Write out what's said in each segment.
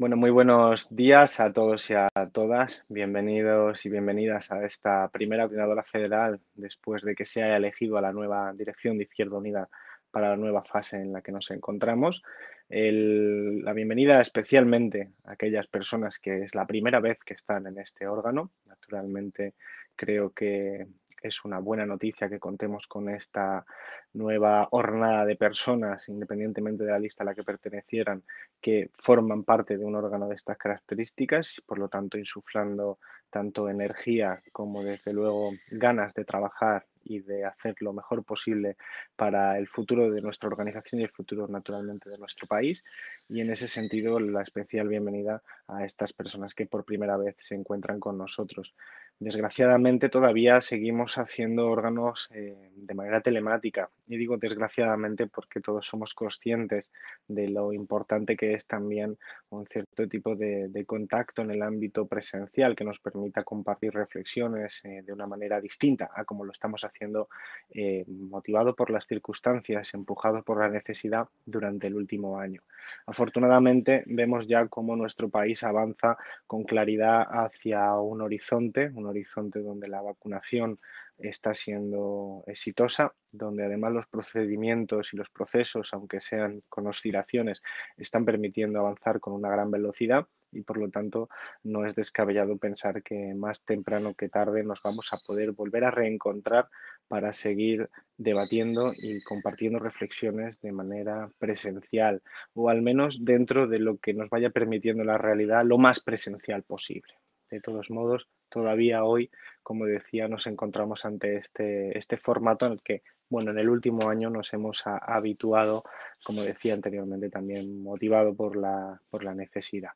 Bueno, muy buenos días a todos y a todas. Bienvenidos y bienvenidas a esta primera coordinadora federal después de que se haya elegido a la nueva dirección de Izquierda Unida para la nueva fase en la que nos encontramos. la bienvenida especialmente a aquellas personas que es la primera vez que están en este órgano. Naturalmente, creo que es una buena noticia que contemos con esta nueva hornada de personas, independientemente de la lista a la que pertenecieran, que forman parte de un órgano de estas características, por lo tanto insuflando tanto energía como desde luego ganas de trabajar y de hacer lo mejor posible para el futuro de nuestra organización y el futuro naturalmente de nuestro país. Y en ese sentido, la especial bienvenida a estas personas que por primera vez se encuentran con nosotros. Desgraciadamente todavía seguimos haciendo órganos eh, de manera telemática y digo desgraciadamente porque todos somos conscientes de lo importante que es también un cierto tipo de, contacto en el ámbito presencial que nos permita compartir reflexiones eh, de una manera distinta a como lo estamos haciendo eh, motivado por las circunstancias, empujado por la necesidad durante el último año. Afortunadamente vemos ya cómo nuestro país avanza con claridad hacia un horizonte, horizonte donde la vacunación está siendo exitosa, donde además los procedimientos y los procesos, aunque sean con oscilaciones, están permitiendo avanzar con una gran velocidad y por lo tanto no es descabellado pensar que más temprano que tarde nos vamos a poder volver a reencontrar para seguir debatiendo y compartiendo reflexiones de manera presencial o al menos dentro de lo que nos vaya permitiendo la realidad lo más presencial posible. De todos modos, todavía hoy, como decía, nos encontramos ante este, este formato en el que, bueno, en el último año nos hemos habituado, como decía anteriormente, también motivado por la, por la necesidad.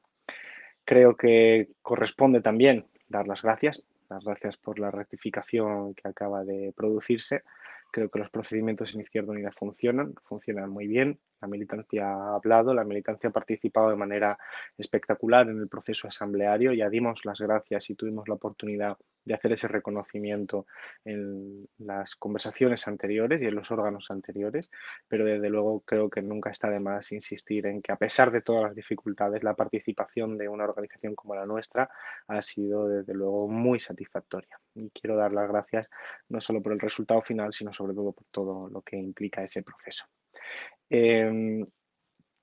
Creo que corresponde también dar las gracias, las gracias por la rectificación que acaba de producirse. Creo que los procedimientos en Izquierda Unida funcionan, funcionan muy bien la militancia ha hablado, la militancia ha participado de manera espectacular en el proceso asambleario. Ya dimos las gracias y tuvimos la oportunidad de hacer ese reconocimiento en las conversaciones anteriores y en los órganos anteriores, pero desde luego creo que nunca está de más insistir en que a pesar de todas las dificultades, la participación de una organización como la nuestra ha sido desde luego muy satisfactoria. Y quiero dar las gracias no solo por el resultado final, sino sobre todo por todo lo que implica ese proceso. Em,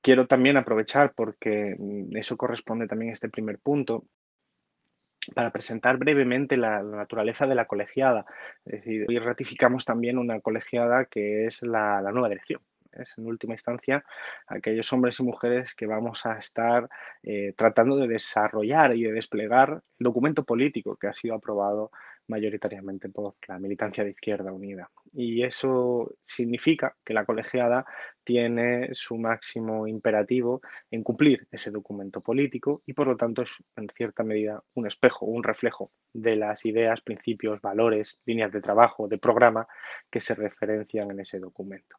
quiero también aprovechar, porque mm, eso corresponde también a este primer punto, para presentar brevemente la, naturaleza de la colegiada. Es decir, hoy ratificamos también una colegiada que es la, nueva dirección. Es en última instancia aquellos hombres y mujeres que vamos a estar eh, tratando de desarrollar y de desplegar el documento político que ha sido aprobado mayoritariamente por la militancia de Izquierda Unida. Y eso significa que la colegiada tiene su máximo imperativo en cumplir ese documento político y por lo tanto es en cierta medida un espejo, un reflejo de las ideas, principios, valores, líneas de trabajo, de programa que se referencian en ese documento.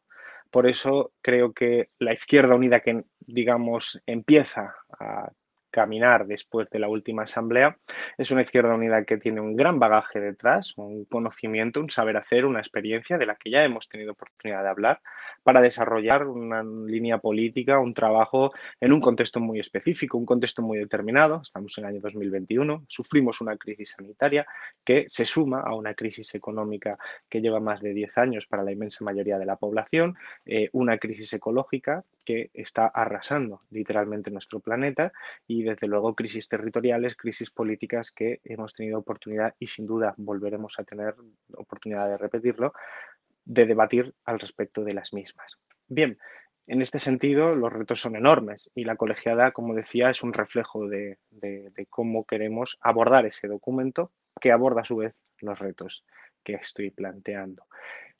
Por eso creo que la izquierda unida que, digamos, empieza a caminar después de la última asamblea. Es una izquierda unida que tiene un gran bagaje detrás, un conocimiento, un saber hacer, una experiencia de la que ya hemos tenido oportunidad de hablar para desarrollar una línea política, un trabajo en un contexto muy específico, un contexto muy determinado. Estamos en el año 2021, sufrimos una crisis sanitaria que se suma a una crisis económica que lleva más de 10 años para la inmensa mayoría de la población, eh, una crisis ecológica que está arrasando literalmente nuestro planeta y desde luego crisis territoriales, crisis políticas que hemos tenido oportunidad y sin duda volveremos a tener oportunidad de repetirlo, de debatir al respecto de las mismas. Bien, en este sentido los retos son enormes y la colegiada, como decía, es un reflejo de, cómo queremos abordar ese documento que aborda a su vez los retos que estoy planteando.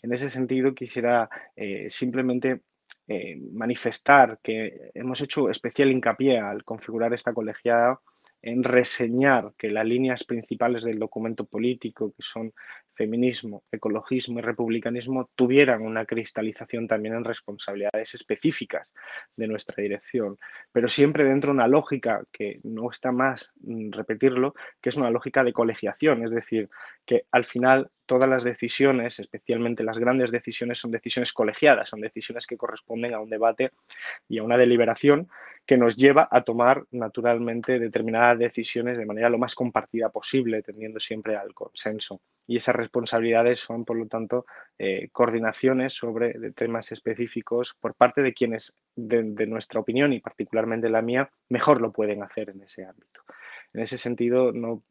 En ese sentido, quisiera eh, simplemente eh, manifestar que hemos hecho especial hincapié al configurar esta colegiada en reseñar que las líneas principales del documento político, que son feminismo, ecologismo y republicanismo, tuvieran una cristalización también en responsabilidades específicas de nuestra dirección, pero siempre dentro de una lógica que no está más mm, repetirlo, que es una lógica de colegiación, es decir, que al final todas las decisiones, especialmente las grandes decisiones, son decisiones colegiadas, son decisiones que corresponden a un debate y a una deliberación que nos lleva a tomar naturalmente determinadas decisiones de manera lo más compartida posible, tendiendo siempre al consenso. Y esas responsabilidades son, por lo tanto, eh, coordinaciones sobre temas específicos por parte de quienes, de nuestra opinión y particularmente la mía, mejor lo pueden hacer en ese ámbito. En ese sentido, no,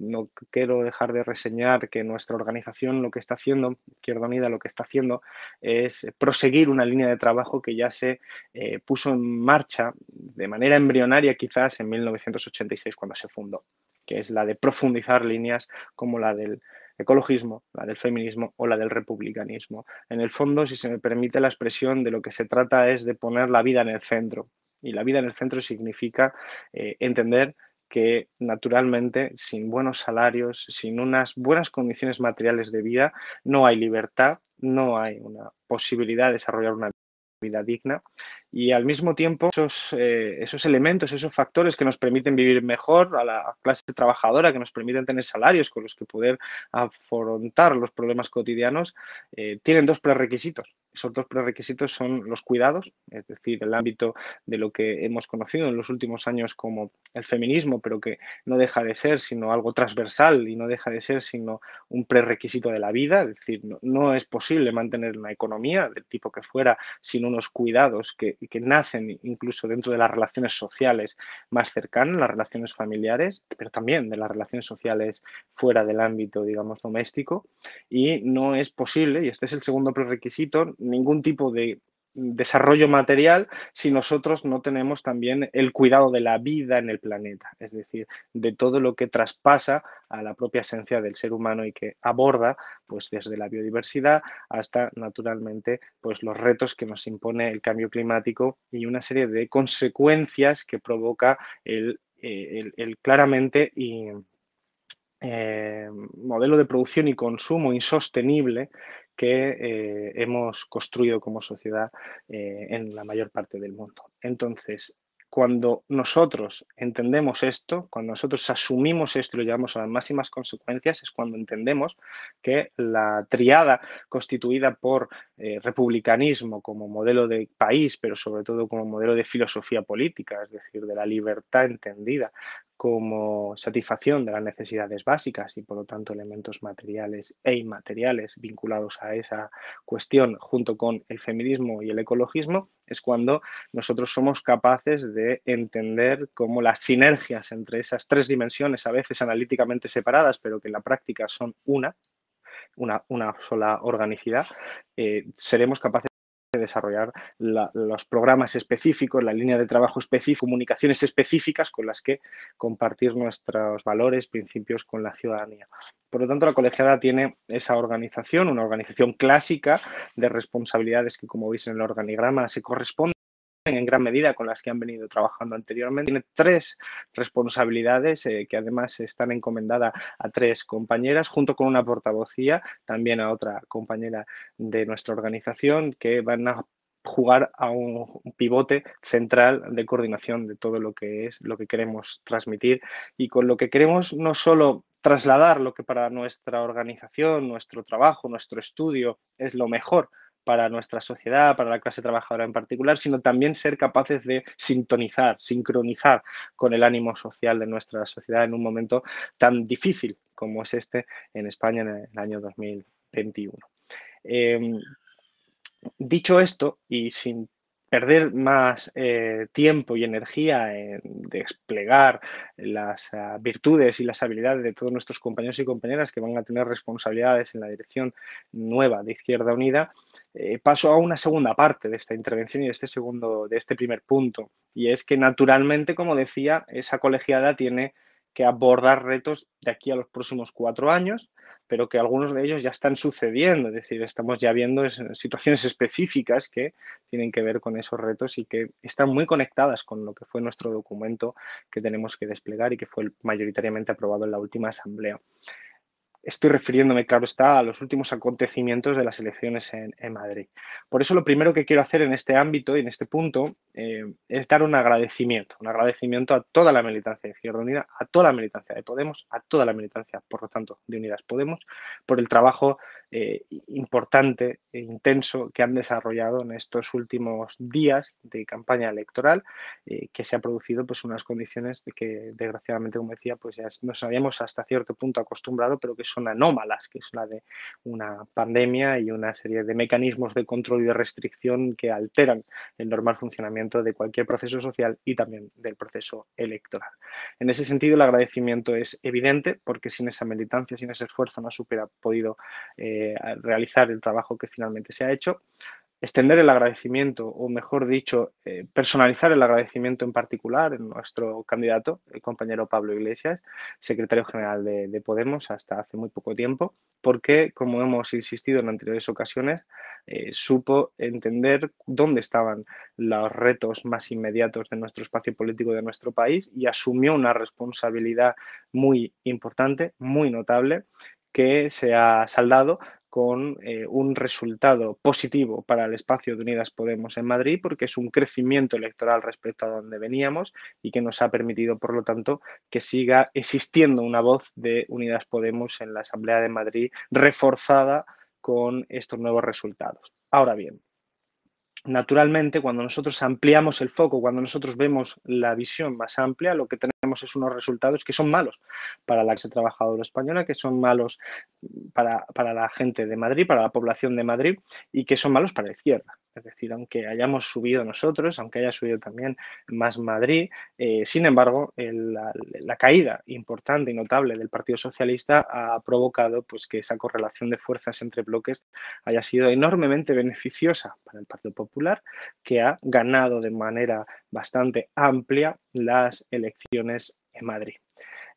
quiero dejar de reseñar que nuestra organización lo que está haciendo, Izquierda Unida lo que está haciendo, es proseguir una línea de trabajo que ya se eh, puso en marcha de manera embrionaria quizás en 1986 cuando se fundó, que es la de profundizar líneas como la del ecologismo, la del feminismo o la del republicanismo. En el fondo, si se me permite la expresión, de lo que se trata es de poner la vida en el centro. Y la vida en el centro significa eh, entender que naturalmente sin buenos salarios, sin unas buenas condiciones materiales de vida, no hay libertad, no hay una posibilidad de desarrollar una vida digna y al mismo tiempo esos, eh, esos, elementos, esos factores que nos permiten vivir mejor a la clase trabajadora, que nos permiten tener salarios con los que poder afrontar los problemas cotidianos, eh, tienen dos prerequisitos. Esos dos prerequisitos son los cuidados, es decir, el ámbito de lo que hemos conocido en los últimos años como el feminismo, pero que no deja de ser sino algo transversal y no deja de ser sino un prerequisito de la vida, es decir, no, no es posible mantener una economía del tipo que fuera sin unos cuidados que, que nacen incluso dentro de las relaciones sociales más cercanas, las relaciones familiares, pero también de las relaciones sociales fuera del ámbito, digamos, doméstico. Y no es posible, y este es el segundo prerequisito, ningún tipo de desarrollo material si nosotros no tenemos también el cuidado de la vida en el planeta, es decir, de todo lo que traspasa a la propia esencia del ser humano y que aborda pues desde la biodiversidad hasta naturalmente pues los retos que nos impone el cambio climático y una serie de consecuencias que provoca el, eh, claramente eh, modelo de producción y consumo insostenible que eh, hemos construido como sociedad eh, en la mayor parte del mundo. Entonces, cuando nosotros entendemos esto, cuando nosotros asumimos esto y lo llevamos a las máximas consecuencias, es cuando entendemos que la triada constituida por eh, republicanismo como modelo de país, pero sobre todo como modelo de filosofía política, es decir, de la libertad entendida como satisfacción de las necesidades básicas y por lo tanto elementos materiales e inmateriales vinculados a esa cuestión junto con el feminismo y el ecologismo, es cuando nosotros somos capaces de entender cómo las sinergias entre esas tres dimensiones, a veces analíticamente separadas, pero que en la práctica son una, una, una sola organicidad, eh, seremos capaces desarrollar los programas específicos, la línea de trabajo específica, comunicaciones específicas con las que compartir nuestros valores, principios con la ciudadanía. Por lo tanto, la colegiada tiene esa organización, una organización clásica de responsabilidades que, como veis en el organigrama, se corresponden en gran medida con las que han venido trabajando anteriormente. Tiene tres responsabilidades eh, que además están encomendadas a tres compañeras, junto con una portavocía, también a otra compañera de nuestra organización, que van a jugar a un, pivote central de coordinación de todo lo que es lo que queremos transmitir y con lo que queremos no solo trasladar lo que para nuestra organización, nuestro trabajo, nuestro estudio es lo mejor para nuestra sociedad, para la clase trabajadora en particular, sino también ser capaces de sintonizar, sincronizar con el ánimo social de nuestra sociedad en un momento tan difícil como es este en España en el año 2021. Em, dicho esto, y sin perder más eh, tiempo y energía en desplegar las ah, virtudes y las habilidades de todos nuestros compañeros y compañeras que van a tener responsabilidades en la dirección nueva de Izquierda Unida, eh, paso a una segunda parte de esta intervención y de este segundo, de este primer punto. Y es que naturalmente, como decía, esa colegiada tiene que abordar retos de aquí a los próximos cuatro años pero que algunos de ellos ya están sucediendo, es decir, estamos ya viendo situaciones específicas que tienen que ver con esos retos y que están muy conectadas con lo que fue nuestro documento que tenemos que desplegar y que fue mayoritariamente aprobado en la última asamblea. Estoy refiriéndome, claro está, a los últimos acontecimientos de las elecciones en, Madrid. Por eso lo primero que quiero hacer en este ámbito y en este punto eh, es dar un agradecimiento, un agradecimiento a toda la militancia de Izquierda Unida, a toda la militancia de Podemos, a toda la militancia, por lo tanto, de Unidas Podemos, por el trabajo eh, importante e intenso que han desarrollado en estos últimos días de campaña electoral, eh, que se ha producido pues unas condiciones de que desgraciadamente, como decía, pues ya nos habíamos hasta cierto punto acostumbrado, pero que son anómalas, que es la de una pandemia y una serie de mecanismos de control y de restricción que alteran el normal funcionamiento de cualquier proceso social y también del proceso electoral. En ese sentido, el agradecimiento es evidente porque sin esa militancia, sin ese esfuerzo, no se hubiera podido eh, realizar el trabajo que finalmente se ha hecho. Extender el agradecimiento, o mejor dicho, eh, personalizar el agradecimiento en particular en nuestro candidato, el compañero Pablo Iglesias, secretario general de, Podemos hasta hace muy poco tiempo, porque, como hemos insistido en anteriores ocasiones, eh, supo entender dónde estaban los retos más inmediatos de nuestro espacio político de nuestro país y asumió una responsabilidad muy importante, muy notable, que se ha saldado con eh, un resultado positivo para el espacio de Unidas Podemos en Madrid, porque es un crecimiento electoral respecto a donde veníamos y que nos ha permitido, por lo tanto, que siga existiendo una voz de Unidas Podemos en la Asamblea de Madrid reforzada con estos nuevos resultados. Ahora bien, Naturalmente, cuando nosotros ampliamos el foco, cuando nosotros vemos la visión más amplia, lo que tenemos es unos resultados que son malos para la clase trabajadora española, que son malos para, para la gente de Madrid, para la población de Madrid y que son malos para la izquierda. Es decir, aunque hayamos subido nosotros, aunque haya subido también más Madrid, eh, sin embargo, la, caída importante y notable del Partido Socialista ha provocado pues, que esa correlación de fuerzas entre bloques haya sido enormemente beneficiosa para el Partido Popular, que ha ganado de manera bastante amplia las elecciones en Madrid.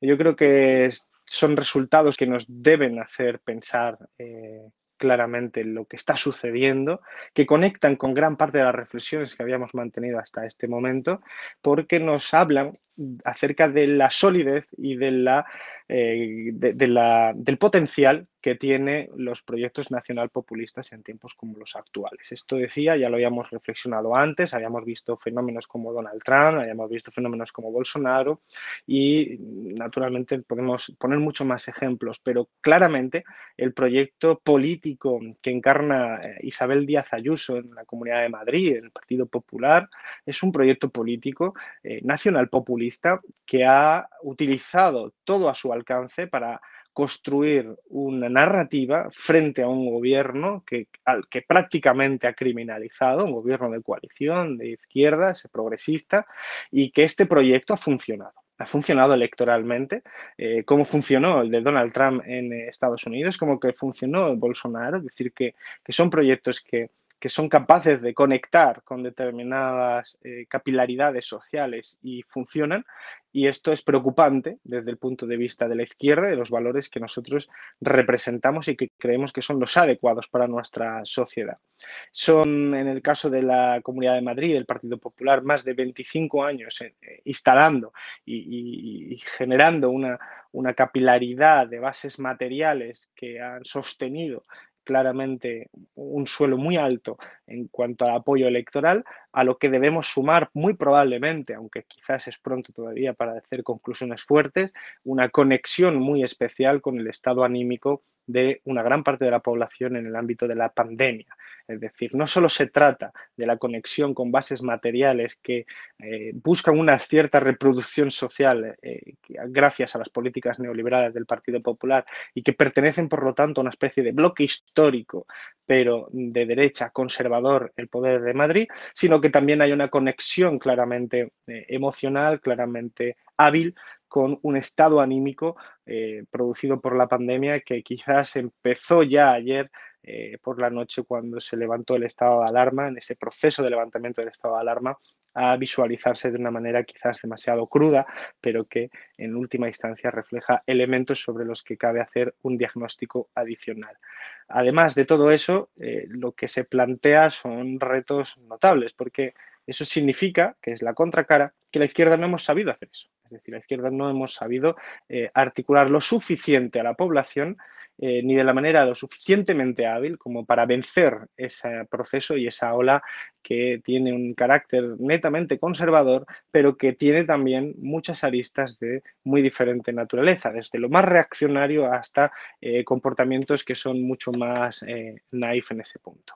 Yo creo que son resultados que nos deben hacer pensar eh, claramente lo que está sucediendo, que conectan con gran parte de las reflexiones que habíamos mantenido hasta este momento, porque nos hablan acerca de la solidez y de la, eh, de, la, del potencial que tiene los proyectos nacional populistas en tiempos como los actuales. Esto decía, ya lo habíamos reflexionado antes, habíamos visto fenómenos como Donald Trump, habíamos visto fenómenos como Bolsonaro y naturalmente podemos poner muchos más ejemplos, pero claramente el proyecto político que encarna eh, Isabel Díaz Ayuso en la Comunidad de Madrid, en el Partido Popular, es un proyecto político eh, nacional populista que ha utilizado todo a su alcance para construir una narrativa frente a un gobierno que, al que prácticamente ha criminalizado, un gobierno de coalición, de izquierdas, progresista, y que este proyecto ha funcionado. Ha funcionado electoralmente, eh, como funcionó el de Donald Trump en Estados Unidos, como que funcionó el Bolsonaro, es decir, que, que son proyectos que que son capaces de conectar con determinadas eh, capilaridades sociales y funcionan. Y esto es preocupante desde el punto de vista de la izquierda, de los valores que nosotros representamos y que creemos que son los adecuados para nuestra sociedad. Son, en el caso de la Comunidad de Madrid, el Partido Popular, más de 25 años eh, instalando y, generando una, una capilaridad de bases materiales que han sostenido claramente un suelo muy alto en cuanto al apoyo electoral, a lo que debemos sumar muy probablemente, aunque quizás es pronto todavía para hacer conclusiones fuertes, una conexión muy especial con el estado anímico de una gran parte de la población en el ámbito de la pandemia. Es decir, no solo se trata de la conexión con bases materiales que eh, buscan una cierta reproducción social eh, gracias a las políticas neoliberales del Partido Popular y que pertenecen, por lo tanto, a una especie de bloque histórico, pero de derecha conservador, el poder de Madrid, sino que también hay una conexión claramente eh, emocional, claramente hábil con un estado anímico producido por la pandemia que quizás empezó ya ayer eh, por la noche cuando se levantó el estado de alarma, en ese proceso de levantamiento del estado de alarma, a visualizarse de una manera quizás demasiado cruda, pero que en última instancia refleja elementos sobre los que cabe hacer un diagnóstico adicional. Además de todo eso, eh, lo que se plantea son retos notables, porque eso significa, que es la contracara, que la izquierda no hemos sabido hacer eso. Es decir, la izquierda no hemos sabido eh, articular lo suficiente a la población eh, ni de la manera lo suficientemente hábil como para vencer ese proceso y esa ola que tiene un carácter netamente conservador, pero que tiene también muchas aristas de muy diferente naturaleza, desde lo más reaccionario hasta eh, comportamientos que son mucho más eh, naif en ese punto.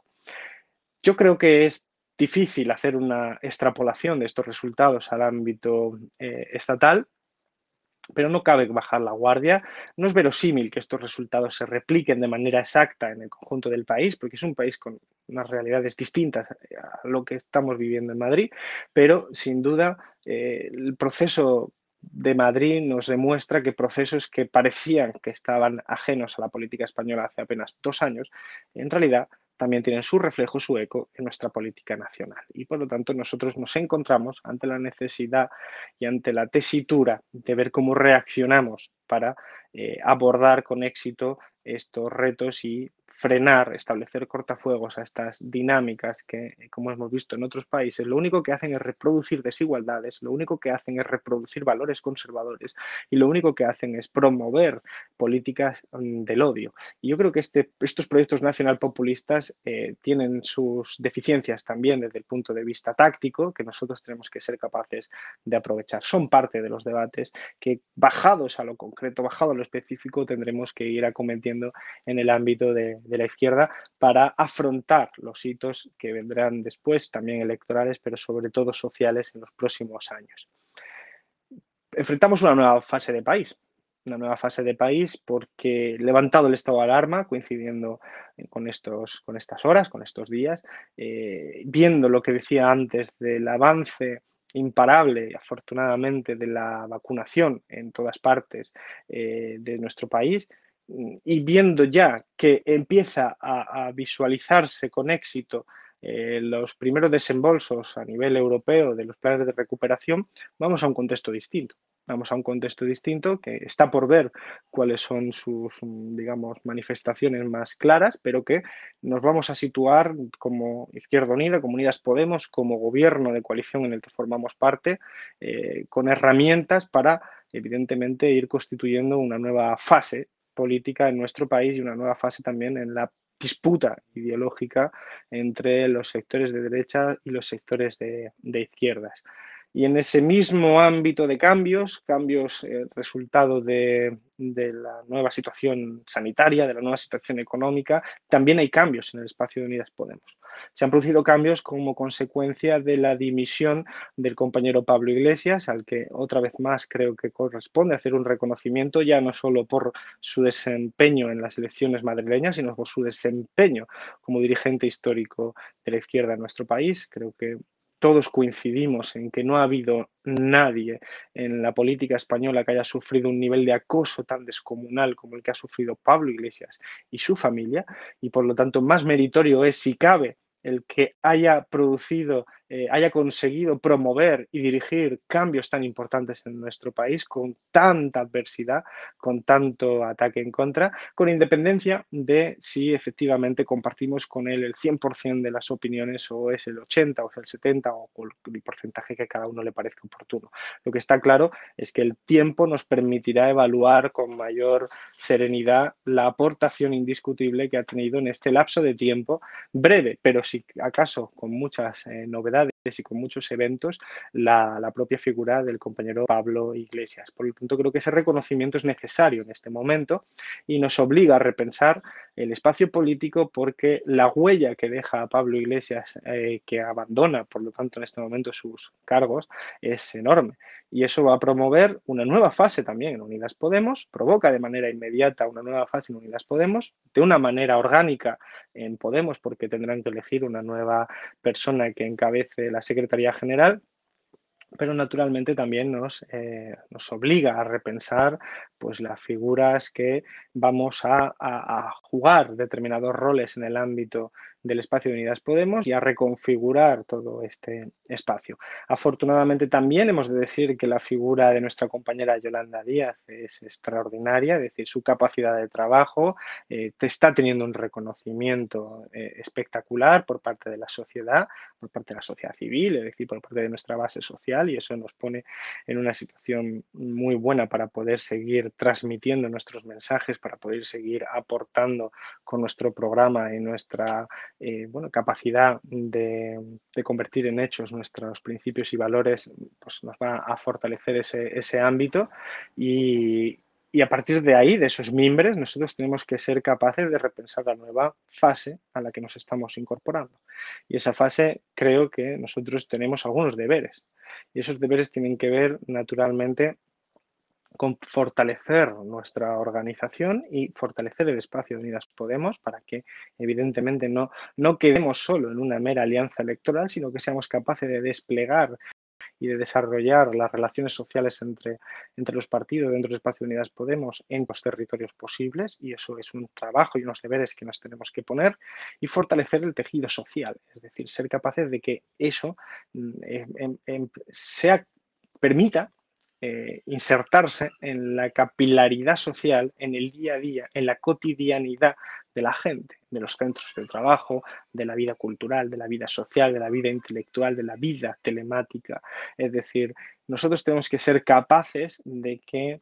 Yo creo que es difícil hacer una extrapolación de estos resultados al ámbito estatal, pero no cabe bajar la guardia. No es verosímil que estos resultados se repliquen de manera exacta en el conjunto del país, porque es un país con unas realidades distintas a lo que estamos viviendo en Madrid, pero sin duda eh, el proceso de Madrid nos demuestra que procesos que parecían que estaban ajenos a la política española hace apenas dos años, en realidad también tienen su reflejo, su eco en nuestra política nacional. Y por lo tanto nosotros nos encontramos ante la necesidad y ante la tesitura de ver cómo reaccionamos para eh, abordar con éxito estos retos y frenar, establecer cortafuegos a estas dinámicas que, como hemos visto en otros países, lo único que hacen es reproducir desigualdades, lo único que hacen es reproducir valores conservadores y lo único que hacen es promover políticas mm, del odio. Y yo creo que este, estos proyectos nacional populistas eh, tienen sus deficiencias también desde el punto de vista táctico, que nosotros tenemos que ser capaces de aprovechar. Son parte de los debates que, bajados a lo concreto, bajado a lo específico, tendremos que ir acometiendo en el ámbito de de la izquierda para afrontar los hitos que vendrán después, también electorales, pero sobre todo sociales en los próximos años. Enfrentamos una nueva fase de país, una nueva fase de país porque levantado el estado de alarma, coincidiendo con, estos, con estas horas, con estos días, eh, viendo lo que decía antes del avance imparable, afortunadamente, de la vacunación en todas partes eh, de nuestro país, y viendo ya que empieza a, visualizarse con éxito eh, los primeros desembolsos a nivel europeo de los planes de recuperación, vamos a un contexto distinto. Vamos a un contexto distinto que está por ver cuáles son sus, digamos, manifestaciones más claras, pero que nos vamos a situar como Izquierda Unida, como Unidas Podemos, como gobierno de coalición en el que formamos parte, eh, con herramientas para, evidentemente, ir constituyendo una nueva fase política en nuestro país y una nueva fase también en la disputa ideológica entre los sectores de derecha y los sectores de, izquierdas. Y en ese mismo ámbito de cambios, cambios eh, resultado de, de, la nueva situación sanitaria, de la nueva situación económica, también hay cambios en el espacio de Unidas Podemos. Se han producido cambios como consecuencia de la dimisión del compañero Pablo Iglesias, al que otra vez más creo que corresponde hacer un reconocimiento, ya no solo por su desempeño en las elecciones madrileñas, sino por su desempeño como dirigente histórico de la izquierda en nuestro país. Creo que todos coincidimos en que no ha habido nadie en la política española que haya sufrido un nivel de acoso tan descomunal como el que ha sufrido Pablo Iglesias y su familia, y por lo tanto más meritorio es, si cabe, el que haya producido, eh, haya conseguido promover y dirigir cambios tan importantes en nuestro país con tanta adversidad, con tanto ataque en contra, con independencia de si efectivamente compartimos con él el 100% de las opiniones o es el 80 o es el 70 o el porcentaje que cada uno le parezca oportuno. Lo que está claro es que el tiempo nos permitirá evaluar con mayor serenidad la aportación indiscutible que ha tenido en este lapso de tiempo breve, pero si acaso con muchas eh, novedades realidad y con muchos eventos, la, propia figura del compañero Pablo Iglesias. Por lo tanto, creo que ese reconocimiento es necesario en este momento y nos obliga a repensar el espacio político porque la huella que deja Pablo Iglesias, eh, que abandona, por lo tanto, en este momento sus cargos, es enorme. Y eso va a promover una nueva fase también en Unidas Podemos, provoca de manera inmediata una nueva fase en Unidas Podemos, de una manera orgánica en Podemos, porque tendrán que elegir una nueva persona que encabece la Secretaría General, pero naturalmente también nos, eh, nos, obliga a repensar pues, las figuras que vamos a, jugar determinados roles en el ámbito del espacio de Unidas Podemos y a reconfigurar todo este espacio. Afortunadamente también hemos de decir que la figura de nuestra compañera Yolanda Díaz es extraordinaria, es decir, su capacidad de trabajo eh, está teniendo un reconocimiento eh, espectacular por parte de la sociedad, por parte de la sociedad civil, es decir, por parte de nuestra base social y eso nos pone en una situación muy buena para poder seguir transmitiendo nuestros mensajes, para poder seguir aportando con nuestro programa y nuestra eh, bueno, capacidad de, convertir en hechos nuestros principios y valores, pues nos va a fortalecer ese, ámbito y a partir de ahí, de esos mimbres, nosotros tenemos que ser capaces de repensar la nueva fase a la que nos estamos incorporando. Y esa fase creo que nosotros tenemos algunos deberes. Y esos deberes tienen que ver naturalmente con fortalecer nuestra organización y fortalecer el espacio de Unidas Podemos para que evidentemente no, no quedemos solo en una mera alianza electoral, sino que seamos capaces de desplegar y de desarrollar las relaciones sociales entre, entre los partidos dentro del espacio de Unidas Podemos en los territorios posibles y eso es un trabajo y unos deberes que nos tenemos que poner y fortalecer el tejido social, es decir, ser capaces de que eso mm, em, em, sea, permita eh, insertarse en la capilaridad social, en el día a día, en la cotidianidad de la gente, de los centros de trabajo, de la vida cultural, de la vida social, de la vida intelectual, de la vida telemática. Es decir, nosotros tenemos que ser capaces de que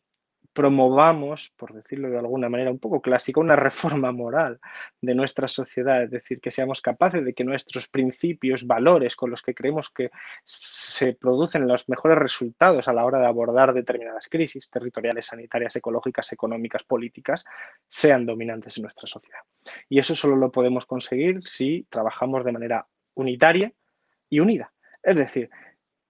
promovamos, por decirlo de alguna manera un poco clásica, una reforma moral de nuestra sociedad, es decir, que seamos capaces de que nuestros principios, valores con los que creemos que se producen los mejores resultados a la hora de abordar determinadas crisis territoriales, sanitarias, ecológicas, económicas, políticas, sean dominantes en nuestra sociedad. Y eso solo lo podemos conseguir si trabajamos de manera unitaria y unida. Es decir,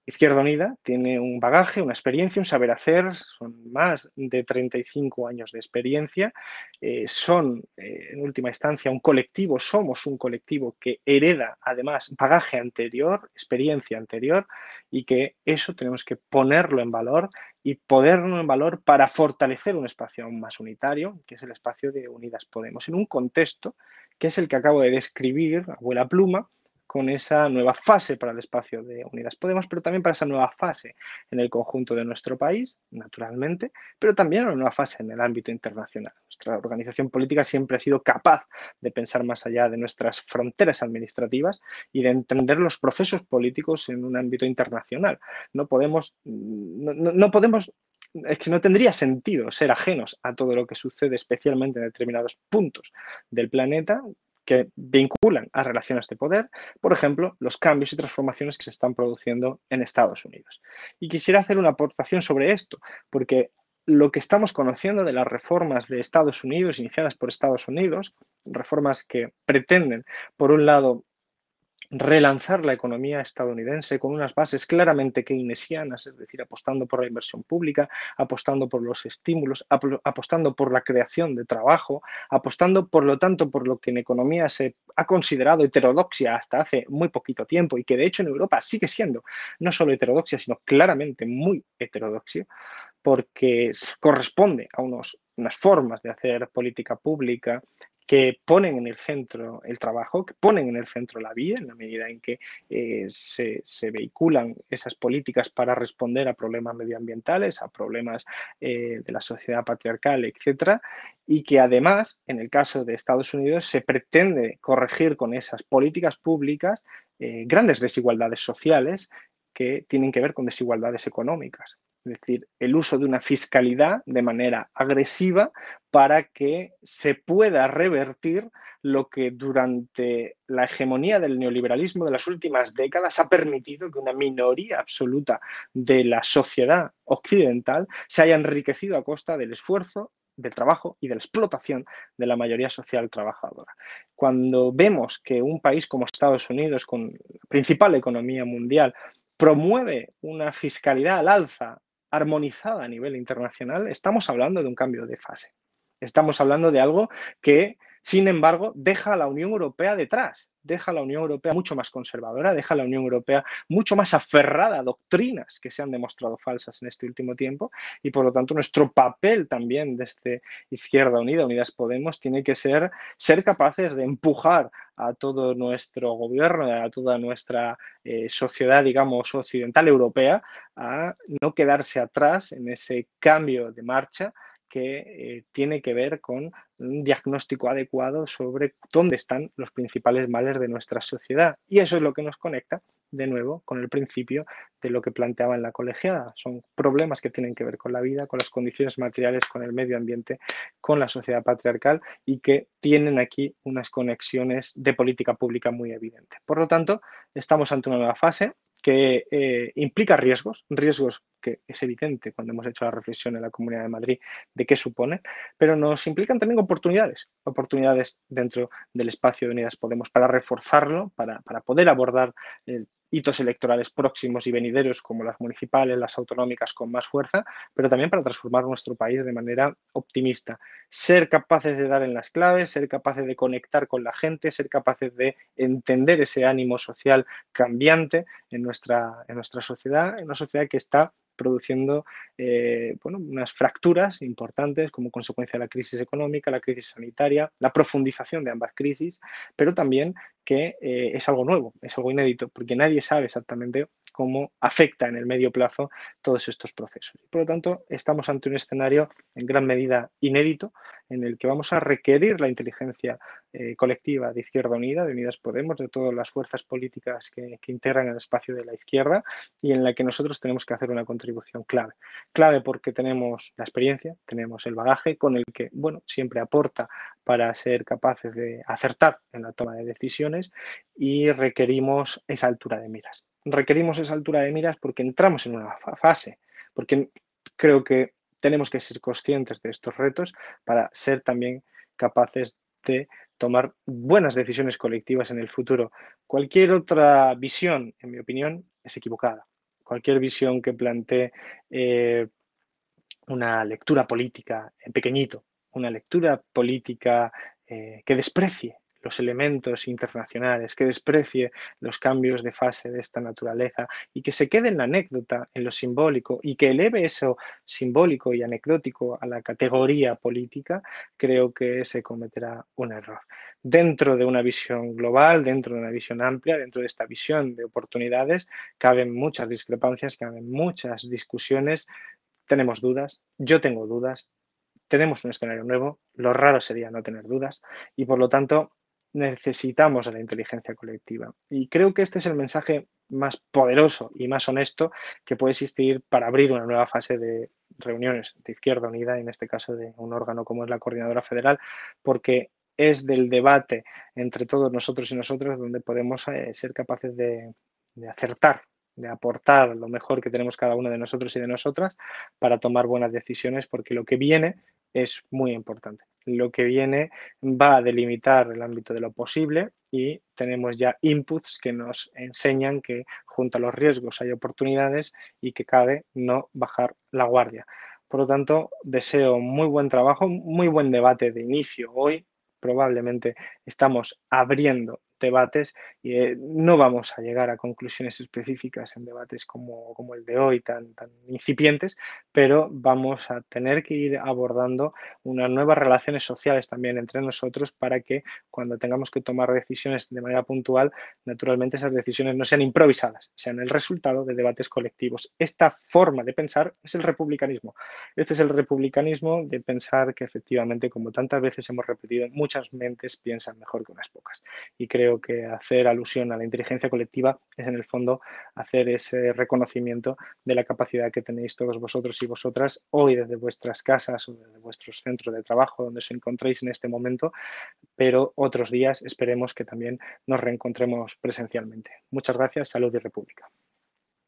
Izquierda Unida tiene un bagaje, una experiencia, un saber hacer, son más de 35 años de experiencia, eh, son eh, en última instancia un colectivo, somos un colectivo que hereda además bagaje anterior, experiencia anterior y que eso tenemos que ponerlo en valor y ponerlo en valor para fortalecer un espacio aún más unitario, que es el espacio de Unidas Podemos, en un contexto que es el que acabo de describir, abuela pluma, con esa nueva fase para el espacio de Unidas Podemos, pero también para esa nueva fase en el conjunto de nuestro país, naturalmente, pero también una nueva fase en el ámbito internacional. Nuestra organización política siempre ha sido capaz de pensar más allá de nuestras fronteras administrativas y de entender los procesos políticos en un ámbito internacional. No podemos, no, no podemos es que no tendría sentido ser ajenos a todo lo que sucede, especialmente en determinados puntos del planeta, que vinculan a relaciones de poder, por ejemplo, los cambios y transformaciones que se están produciendo en Estados Unidos. Y quisiera hacer una aportación sobre esto, porque lo que estamos conociendo de las reformas de Estados Unidos, iniciadas por Estados Unidos, reformas que pretenden, por un lado, relanzar la economía estadounidense con unas bases claramente keynesianas, es decir, apostando por la inversión pública, apostando por los estímulos, apostando por la creación de trabajo, apostando, por lo tanto, por lo que en economía se ha considerado heterodoxia hasta hace muy poquito tiempo y que de hecho en Europa sigue siendo no solo heterodoxia, sino claramente muy heterodoxia, porque corresponde a unos, unas formas de hacer política pública que ponen en el centro el trabajo, que ponen en el centro la vida, en la medida en que eh, se, vehiculan esas políticas para responder a problemas medioambientales, a problemas eh, de la sociedad patriarcal, etcétera, y que además, en el caso de Estados Unidos, se pretende corregir con esas políticas públicas eh, grandes desigualdades sociales que tienen que ver con desigualdades económicas es decir, el uso de una fiscalidad de manera agresiva para que se pueda revertir lo que durante la hegemonía del neoliberalismo de las últimas décadas ha permitido que una minoría absoluta de la sociedad occidental se haya enriquecido a costa del esfuerzo del trabajo y de la explotación de la mayoría social trabajadora. Cuando vemos que un país como Estados Unidos, con la principal economía mundial, promueve una fiscalidad al alza armonizada a nivel internacional, estamos hablando de un cambio de fase. Estamos hablando de algo que Sin embargo, deja a la Unión Europea detrás, deja a la Unión Europea mucho más conservadora, deja a la Unión Europea mucho más aferrada a doctrinas que se han demostrado falsas en este último tiempo y por lo tanto nuestro papel también desde Izquierda Unida, Unidas Podemos, tiene que ser ser capaces de empujar a todo nuestro gobierno, a toda nuestra eh, sociedad, digamos, occidental europea, a no quedarse atrás en ese cambio de marcha que eh, tiene que ver con un diagnóstico adecuado sobre dónde están los principales males de nuestra sociedad. Y eso es lo que nos conecta, de nuevo, con el principio de lo que planteaba en la colegiada. Son problemas que tienen que ver con la vida, con las condiciones materiales, con el medio ambiente, con la sociedad patriarcal y que tienen aquí unas conexiones de política pública muy evidentes. Por lo tanto, estamos ante una nueva fase que eh, implica riesgos, riesgos que es evidente cuando hemos hecho la reflexión en la Comunidad de Madrid de qué supone, pero nos implican también oportunidades, oportunidades dentro del espacio de Unidas Podemos para reforzarlo, para, para poder abordar el hitos electorales próximos y venideros como las municipales, las autonómicas con más fuerza, pero también para transformar nuestro país de manera optimista. Ser capaces de dar en las claves, ser capaces de conectar con la gente, ser capaces de entender ese ánimo social cambiante en nuestra, en nuestra sociedad, en una sociedad que está produciendo eh, bueno, unas fracturas importantes como consecuencia de la crisis económica, la crisis sanitaria, la profundización de ambas crisis, pero también que eh, es algo nuevo, es algo inédito, porque nadie sabe exactamente cómo afecta en el medio plazo todos estos procesos. Por lo tanto, estamos ante un escenario en gran medida inédito en el que vamos a requerir la inteligencia eh, colectiva de Izquierda Unida, de Unidas Podemos, de todas las fuerzas políticas que, que, integran el espacio de la izquierda y en la que nosotros tenemos que hacer una contribución clave. Clave porque tenemos la experiencia, tenemos el bagaje con el que, bueno, siempre aporta para ser capaces de acertar en la toma de decisiones y requerimos esa altura de miras requerimos esa altura de miras porque entramos en una fase, porque creo que tenemos que ser conscientes de estos retos para ser también capaces de tomar buenas decisiones colectivas en el futuro. Cualquier otra visión, en mi opinión, es equivocada. Cualquier visión que plantee eh, una lectura política en pequeñito, una lectura política eh, que desprecie los elementos internacionales, que desprecie los cambios de fase de esta naturaleza y que se quede en la anécdota, en lo simbólico y que eleve eso simbólico y anecdótico a la categoría política, creo que se cometerá un error. Dentro de una visión global, dentro de una visión amplia, dentro de esta visión de oportunidades, caben muchas discrepancias, caben muchas discusiones, tenemos dudas, yo tengo dudas, tenemos un escenario nuevo, lo raro sería no tener dudas y por lo tanto necesitamos la inteligencia colectiva. Y creo que este es el mensaje más poderoso y más honesto que puede existir para abrir una nueva fase de reuniones de Izquierda Unida, en este caso de un órgano como es la Coordinadora Federal, porque es del debate entre todos nosotros y nosotras donde podemos eh, ser capaces de acertar de aportar lo mejor que tenemos cada uno de nosotros y de nosotras para tomar buenas decisiones, porque lo que viene es muy importante lo que viene va a delimitar el ámbito de lo posible y tenemos ya inputs que nos enseñan que junto a los riesgos hay oportunidades y que cabe no bajar la guardia. Por lo tanto, deseo muy buen trabajo, muy buen debate de inicio hoy. Probablemente estamos abriendo debates y eh, no vamos a llegar a conclusiones específicas en debates como, como el de hoy, tan, tan incipientes, pero vamos a tener que ir abordando unas nuevas relaciones sociales también entre nosotros para que cuando tengamos que tomar decisiones de manera puntual, naturalmente esas decisiones no sean improvisadas, sean el resultado de debates colectivos. Esta forma de pensar es el republicanismo. Este es el republicanismo de pensar que efectivamente, como tantas veces hemos repetido, muchas mentes piensan mejor que unas pocas. Y creo que hacer alusión a la inteligencia colectiva es en el fondo hacer ese reconocimiento de la capacidad que tenéis todos vosotros y vosotras hoy desde vuestras casas o desde vuestros centros de trabajo donde os encontréis en este momento, pero otros días esperemos que también nos reencontremos presencialmente. Muchas gracias, salud y república.